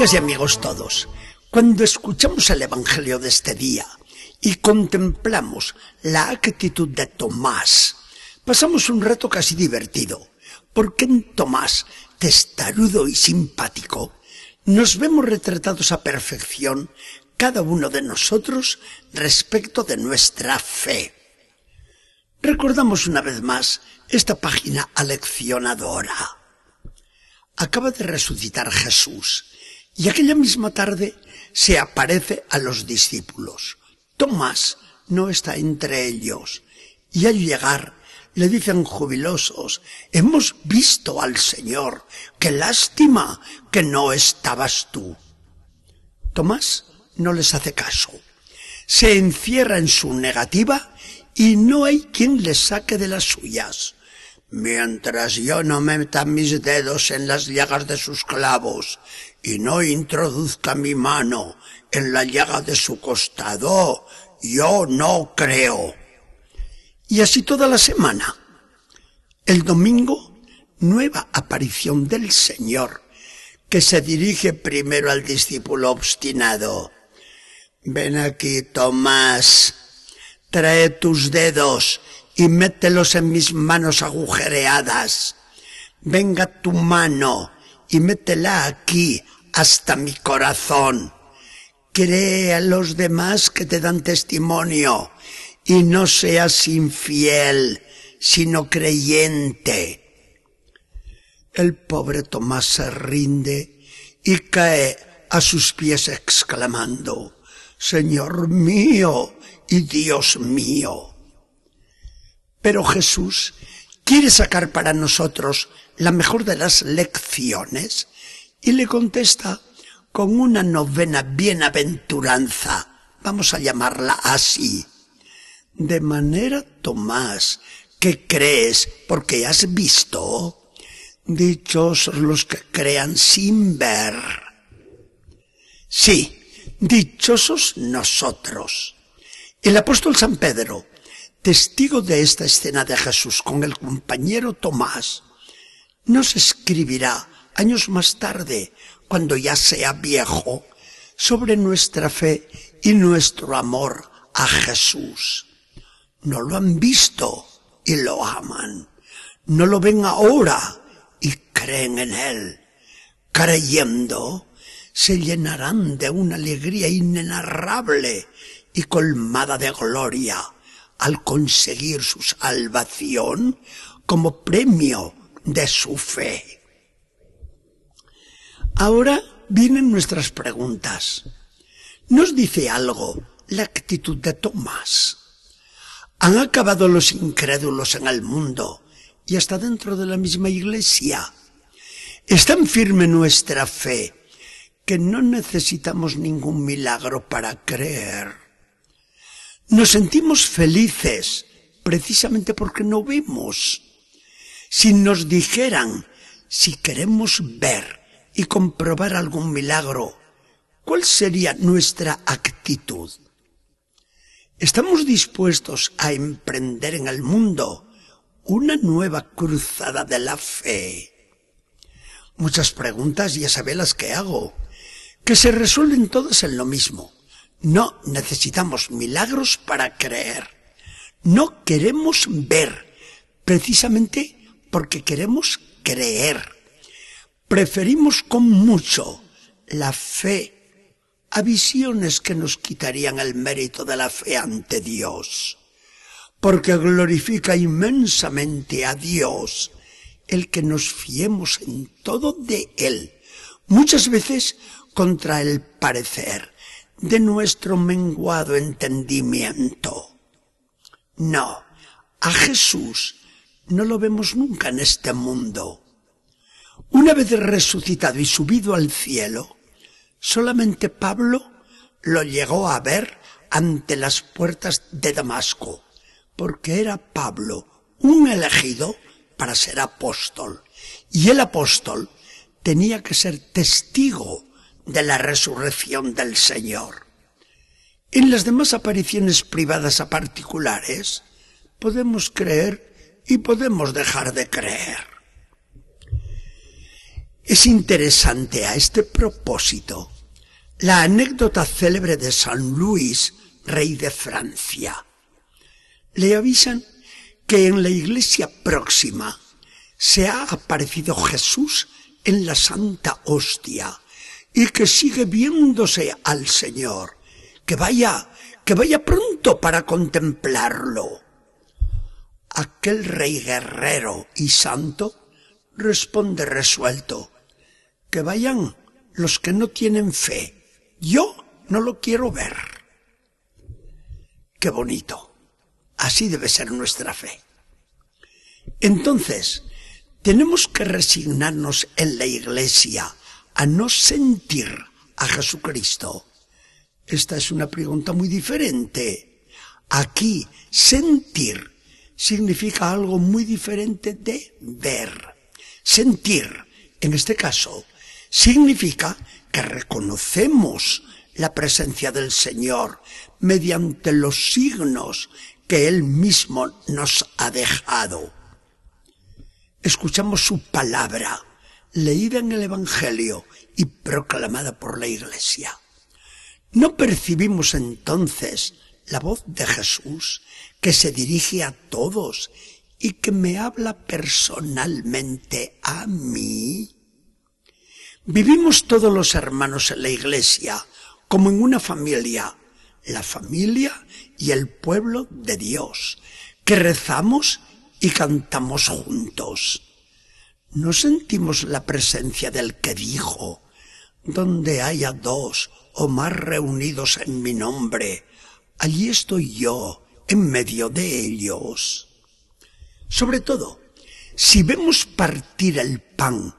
Amigas y amigos todos, cuando escuchamos el Evangelio de este día y contemplamos la actitud de Tomás, pasamos un rato casi divertido, porque en Tomás, testarudo y simpático, nos vemos retratados a perfección cada uno de nosotros respecto de nuestra fe. Recordamos una vez más esta página aleccionadora. Acaba de resucitar Jesús y aquella misma tarde se aparece a los discípulos. Tomás no está entre ellos. Y al llegar le dicen jubilosos, hemos visto al Señor, qué lástima que no estabas tú. Tomás no les hace caso. Se encierra en su negativa y no hay quien le saque de las suyas. Mientras yo no meta mis dedos en las llagas de sus clavos y no introduzca mi mano en la llaga de su costado, yo no creo. Y así toda la semana. El domingo, nueva aparición del Señor, que se dirige primero al discípulo obstinado. Ven aquí, Tomás, trae tus dedos y mételos en mis manos agujereadas. Venga tu mano y métela aquí hasta mi corazón. Cree a los demás que te dan testimonio y no seas infiel, sino creyente. El pobre Tomás se rinde y cae a sus pies exclamando, Señor mío y Dios mío. Pero Jesús quiere sacar para nosotros la mejor de las lecciones y le contesta con una novena bienaventuranza, vamos a llamarla así. De manera, Tomás, que crees porque has visto, dichosos los que crean sin ver. Sí, dichosos nosotros. El apóstol San Pedro, testigo de esta escena de Jesús con el compañero Tomás, nos escribirá años más tarde, cuando ya sea viejo, sobre nuestra fe y nuestro amor a Jesús. No lo han visto y lo aman. No lo ven ahora y creen en Él. Creyendo, se llenarán de una alegría inenarrable y colmada de gloria al conseguir su salvación como premio de su fe. Ahora vienen nuestras preguntas. ¿Nos dice algo la actitud de Tomás? ¿Han acabado los incrédulos en el mundo y hasta dentro de la misma iglesia? ¿Es tan firme nuestra fe que no necesitamos ningún milagro para creer? Nos sentimos felices precisamente porque no vemos. Si nos dijeran, si queremos ver y comprobar algún milagro, ¿cuál sería nuestra actitud? ¿Estamos dispuestos a emprender en el mundo una nueva cruzada de la fe? Muchas preguntas ya sabéis las que hago, que se resuelven todas en lo mismo. No necesitamos milagros para creer. No queremos ver, precisamente porque queremos creer. Preferimos con mucho la fe a visiones que nos quitarían el mérito de la fe ante Dios, porque glorifica inmensamente a Dios el que nos fiemos en todo de Él, muchas veces contra el parecer de nuestro menguado entendimiento. No, a Jesús no lo vemos nunca en este mundo una vez resucitado y subido al cielo, solamente Pablo lo llegó a ver ante las puertas de Damasco, porque era Pablo un elegido para ser apóstol, y el apóstol tenía que ser testigo de la resurrección del Señor. En las demás apariciones privadas a particulares, podemos creer y podemos dejar de creer. Es interesante a este propósito la anécdota célebre de San Luis, rey de Francia. Le avisan que en la iglesia próxima se ha aparecido Jesús en la Santa Hostia y que sigue viéndose al Señor. Que vaya, que vaya pronto para contemplarlo. Aquel rey guerrero y santo responde resuelto, que vayan los que no tienen fe yo no lo quiero ver. Qué bonito. Así debe ser nuestra fe. Entonces, tenemos que resignarnos en la iglesia a no sentir a Jesucristo. Esta es una pregunta muy diferente. Aquí, sentir significa algo muy diferente de ver. Sentir, en este caso, significa que reconocemos la presencia del Señor mediante los signos que Él mismo nos ha dejado. Escuchamos su palabra, leída en el Evangelio y proclamada por la Iglesia. ¿No percibimos entonces la voz de Jesús que se dirige a todos y que me habla personalmente a mí? Vivimos todos los hermanos en la iglesia como en una familia, la familia y el pueblo de Dios, que rezamos y cantamos juntos. ¿No sentimos la presencia del que dijo, donde haya dos o más reunidos en mi nombre, allí estoy yo en medio de ellos? Sobre todo, si vemos partir el pan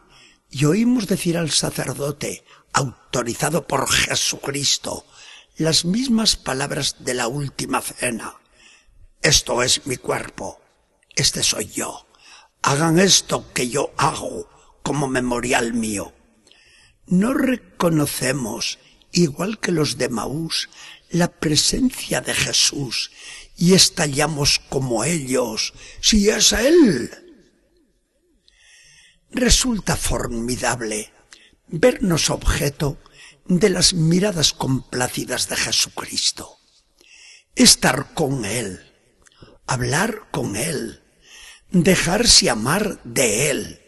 y oímos decir al sacerdote, autorizado por Jesucristo, las mismas palabras de la última cena. Esto es mi cuerpo, este soy yo. Hagan esto que yo hago como memorial mío. No reconocemos, igual que los de Maús, la presencia de Jesús y estallamos como ellos, si es Él Resulta formidable vernos objeto de las miradas complacidas de Jesucristo. Estar con Él, hablar con Él, dejarse amar de Él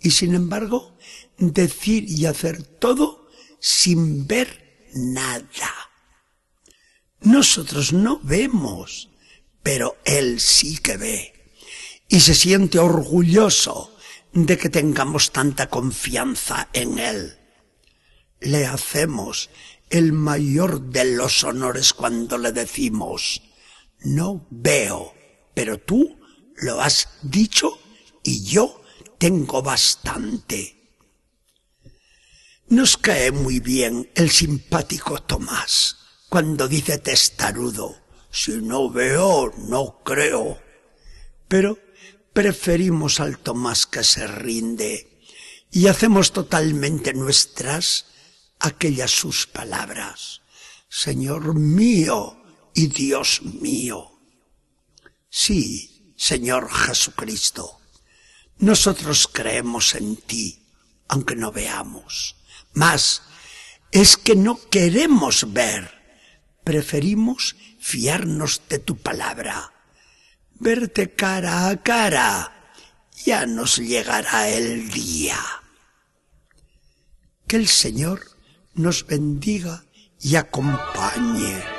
y sin embargo decir y hacer todo sin ver nada. Nosotros no vemos, pero Él sí que ve y se siente orgulloso de que tengamos tanta confianza en Él. Le hacemos el mayor de los honores cuando le decimos, no veo, pero tú lo has dicho y yo tengo bastante. Nos cae muy bien el simpático Tomás cuando dice testarudo, si no veo, no creo. Pero preferimos al Tomás que se rinde y hacemos totalmente nuestras aquellas sus palabras. Señor mío y Dios mío. Sí, Señor Jesucristo, nosotros creemos en ti, aunque no veamos. Mas es que no queremos ver, preferimos fiarnos de tu palabra verte cara a cara, ya nos llegará el día. Que el Señor nos bendiga y acompañe.